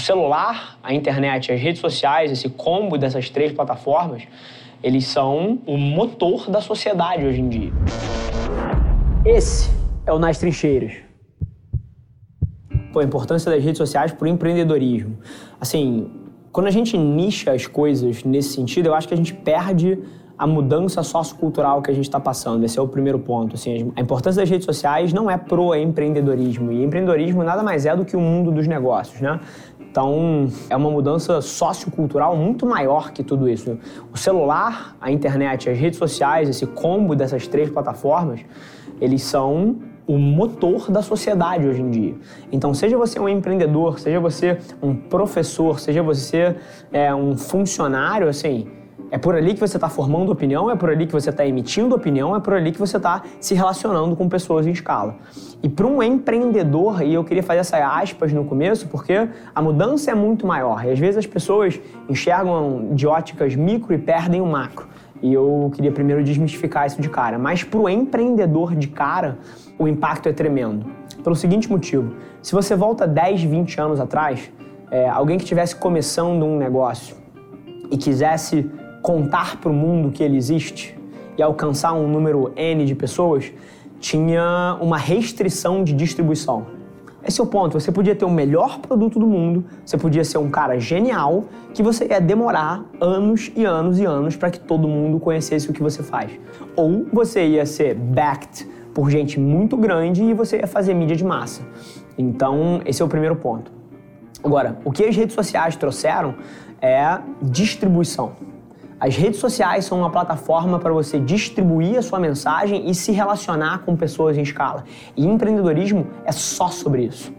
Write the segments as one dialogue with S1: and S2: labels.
S1: O celular, a internet, as redes sociais, esse combo dessas três plataformas, eles são o motor da sociedade hoje em dia. Esse é o Nas Trincheiras. Pô, a importância das redes sociais para o empreendedorismo. Assim, quando a gente nicha as coisas nesse sentido, eu acho que a gente perde a mudança sociocultural que a gente está passando. Esse é o primeiro ponto. Assim, a importância das redes sociais não é pro empreendedorismo. E empreendedorismo nada mais é do que o mundo dos negócios, né? Então, é uma mudança sociocultural muito maior que tudo isso. O celular, a internet, as redes sociais, esse combo dessas três plataformas, eles são o motor da sociedade hoje em dia. Então, seja você um empreendedor, seja você um professor, seja você é, um funcionário, assim, é por ali que você está formando opinião, é por ali que você está emitindo opinião, é por ali que você está se relacionando com pessoas em escala. E para um empreendedor, e eu queria fazer essas aspas no começo, porque a mudança é muito maior. E às vezes as pessoas enxergam de óticas micro e perdem o macro. E eu queria primeiro desmistificar isso de cara. Mas para o empreendedor de cara, o impacto é tremendo. Pelo seguinte motivo: se você volta 10, 20 anos atrás, é, alguém que estivesse começando um negócio e quisesse contar para o mundo que ele existe e alcançar um número N de pessoas, tinha uma restrição de distribuição. Esse é o ponto. Você podia ter o melhor produto do mundo, você podia ser um cara genial, que você ia demorar anos e anos e anos para que todo mundo conhecesse o que você faz. Ou você ia ser backed por gente muito grande e você ia fazer mídia de massa. Então, esse é o primeiro ponto. Agora, o que as redes sociais trouxeram é distribuição. As redes sociais são uma plataforma para você distribuir a sua mensagem e se relacionar com pessoas em escala. E empreendedorismo é só sobre isso.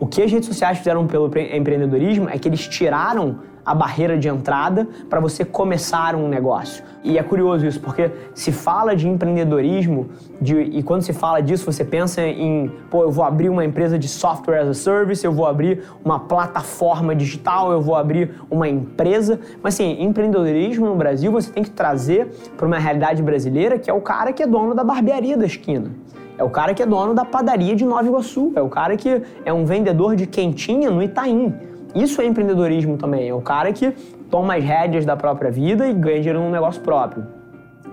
S1: O que as redes sociais fizeram pelo empreendedorismo é que eles tiraram a barreira de entrada para você começar um negócio. E é curioso isso, porque se fala de empreendedorismo de, e quando se fala disso, você pensa em, pô, eu vou abrir uma empresa de software as a service, eu vou abrir uma plataforma digital, eu vou abrir uma empresa. Mas assim, empreendedorismo no Brasil você tem que trazer para uma realidade brasileira que é o cara que é dono da barbearia da esquina. É o cara que é dono da padaria de Nova Iguaçu. É o cara que é um vendedor de quentinha no Itaim. Isso é empreendedorismo também. É o cara que toma as rédeas da própria vida e ganha dinheiro num negócio próprio.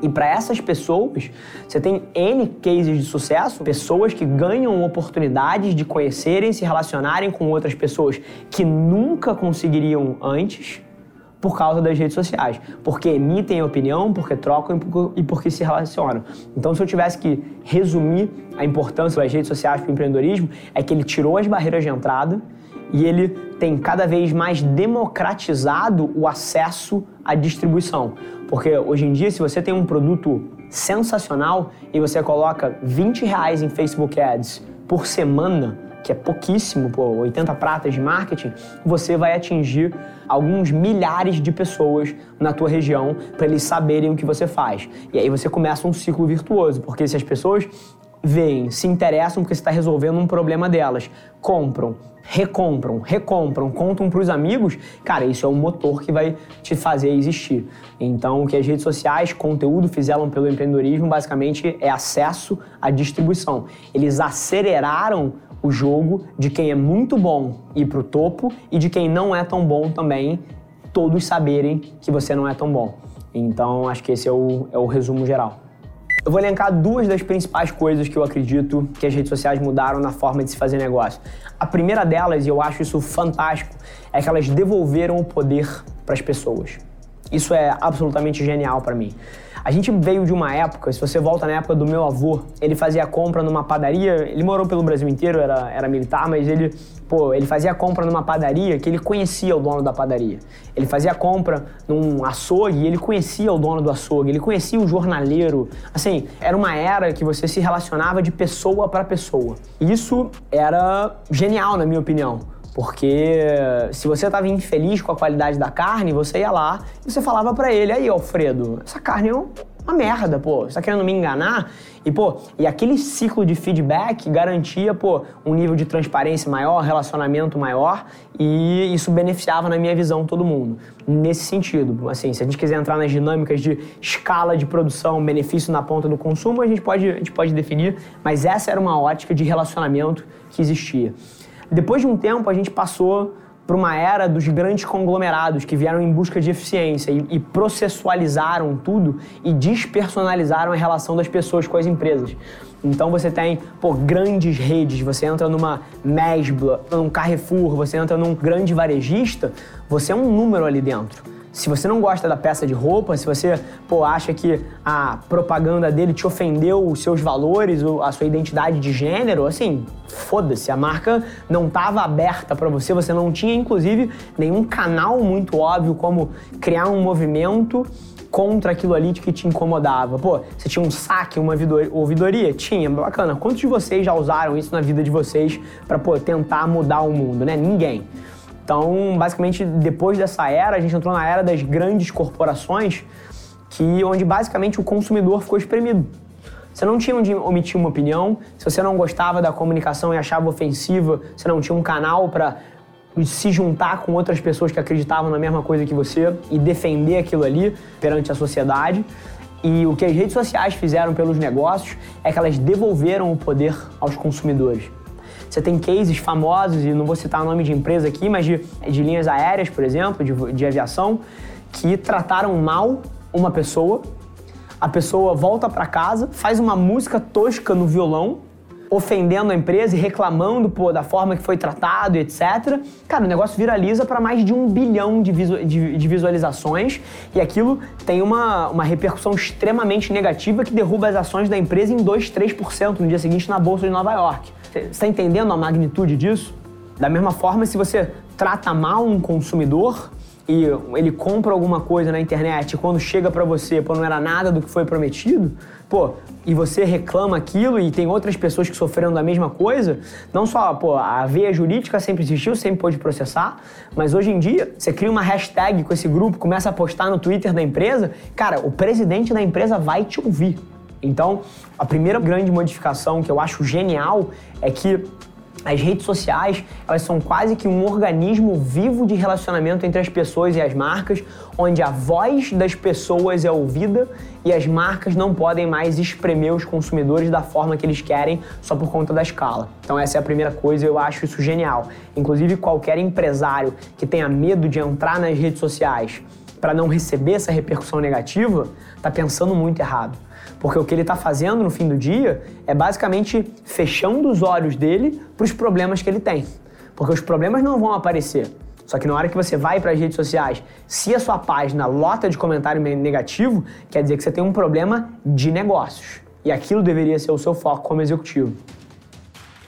S1: E para essas pessoas, você tem N cases de sucesso, pessoas que ganham oportunidades de conhecerem, se relacionarem com outras pessoas que nunca conseguiriam antes por causa das redes sociais. Porque emitem opinião, porque trocam e porque se relacionam. Então, se eu tivesse que resumir a importância das redes sociais para o empreendedorismo, é que ele tirou as barreiras de entrada e ele tem cada vez mais democratizado o acesso à distribuição. Porque hoje em dia, se você tem um produto sensacional e você coloca 20 reais em Facebook Ads por semana, que é pouquíssimo, pô, 80 pratas de marketing, você vai atingir alguns milhares de pessoas na tua região para eles saberem o que você faz. E aí você começa um ciclo virtuoso, porque se as pessoas veem, se interessam porque você está resolvendo um problema delas, compram, recompram, recompram, contam para os amigos, cara, isso é um motor que vai te fazer existir. Então, o que as redes sociais, conteúdo fizeram pelo empreendedorismo, basicamente é acesso à distribuição. Eles aceleraram o jogo de quem é muito bom ir para o topo e de quem não é tão bom também, todos saberem que você não é tão bom. Então, acho que esse é o, é o resumo geral. Eu vou elencar duas das principais coisas que eu acredito que as redes sociais mudaram na forma de se fazer negócio. A primeira delas, e eu acho isso fantástico, é que elas devolveram o poder para as pessoas. Isso é absolutamente genial para mim. A gente veio de uma época, se você volta na época do meu avô, ele fazia compra numa padaria, ele morou pelo Brasil inteiro, era, era militar, mas ele, pô, ele fazia compra numa padaria que ele conhecia o dono da padaria. Ele fazia compra num açougue e ele conhecia o dono do açougue, ele conhecia o jornaleiro. Assim, era uma era que você se relacionava de pessoa para pessoa. Isso era genial, na minha opinião. Porque se você estava infeliz com a qualidade da carne, você ia lá e você falava para ele: aí, Alfredo, essa carne é uma merda, pô, você tá querendo me enganar? E, pô, e aquele ciclo de feedback garantia, pô, um nível de transparência maior, relacionamento maior e isso beneficiava, na minha visão, todo mundo. Nesse sentido, assim, se a gente quiser entrar nas dinâmicas de escala de produção, benefício na ponta do consumo, a gente pode, a gente pode definir, mas essa era uma ótica de relacionamento que existia. Depois de um tempo, a gente passou para uma era dos grandes conglomerados que vieram em busca de eficiência e, e, processualizaram tudo e despersonalizaram a relação das pessoas com as empresas. Então você tem pô, grandes redes, você entra numa Mesbla, num Carrefour, você entra num grande varejista, você é um número ali dentro. Se você não gosta da peça de roupa, se você pô, acha que a propaganda dele te ofendeu os seus valores, a sua identidade de gênero, assim, foda-se, a marca não estava aberta para você, você não tinha inclusive nenhum canal muito óbvio como criar um movimento contra aquilo ali que te incomodava. Pô, você tinha um saque, uma ouvidoria? Tinha, bacana. Quantos de vocês já usaram isso na vida de vocês para tentar mudar o mundo, né? Ninguém. Então, basicamente, depois dessa era, a gente entrou na era das grandes corporações, que onde basicamente o consumidor ficou espremido. Você não tinha onde omitir uma opinião, se você não gostava da comunicação e achava ofensiva, você não tinha um canal para se juntar com outras pessoas que acreditavam na mesma coisa que você e defender aquilo ali perante a sociedade. E o que as redes sociais fizeram pelos negócios é que elas devolveram o poder aos consumidores. Você tem cases famosos, e não vou citar o nome de empresa aqui, mas de, de linhas aéreas, por exemplo, de, de aviação, que trataram mal uma pessoa. A pessoa volta para casa, faz uma música tosca no violão, ofendendo a empresa e reclamando pô, da forma que foi tratado e etc. Cara, o negócio viraliza para mais de um bilhão de, visu de, de, visualizações e aquilo tem uma, uma repercussão extremamente negativa que derruba as ações da empresa em 2, 3% no dia seguinte na Bolsa de Nova York. Você está entendendo a magnitude disso? Da mesma forma, se você trata mal um consumidor e ele compra alguma coisa na internet e quando chega para você, pô, não era nada do que foi prometido, pô, e você reclama aquilo e tem outras pessoas que sofreram da mesma coisa, não só, pô, a veia jurídica sempre existiu, sempre pôde processar, mas hoje em dia, você cria uma hashtag com esse grupo, começa a postar no Twitter da empresa, cara, o presidente da empresa vai te ouvir. Então, a primeira grande modificação que eu acho genial é que as redes sociais, elas são quase que um organismo vivo de relacionamento entre as pessoas e as marcas, onde a voz das pessoas é ouvida e as marcas não podem mais espremer os consumidores da forma que eles querem só por conta da escala. Então essa é a primeira coisa, eu acho isso genial. Inclusive qualquer empresário que tenha medo de entrar nas redes sociais para não receber essa repercussão negativa, está pensando muito errado. Porque o que ele está fazendo no fim do dia é basicamente fechando os olhos dele para os problemas que ele tem. Porque os problemas não vão aparecer. Só que na hora que você vai para as redes sociais, se a sua página lota de comentário negativo, quer dizer que você tem um problema de negócios. E aquilo deveria ser o seu foco como executivo.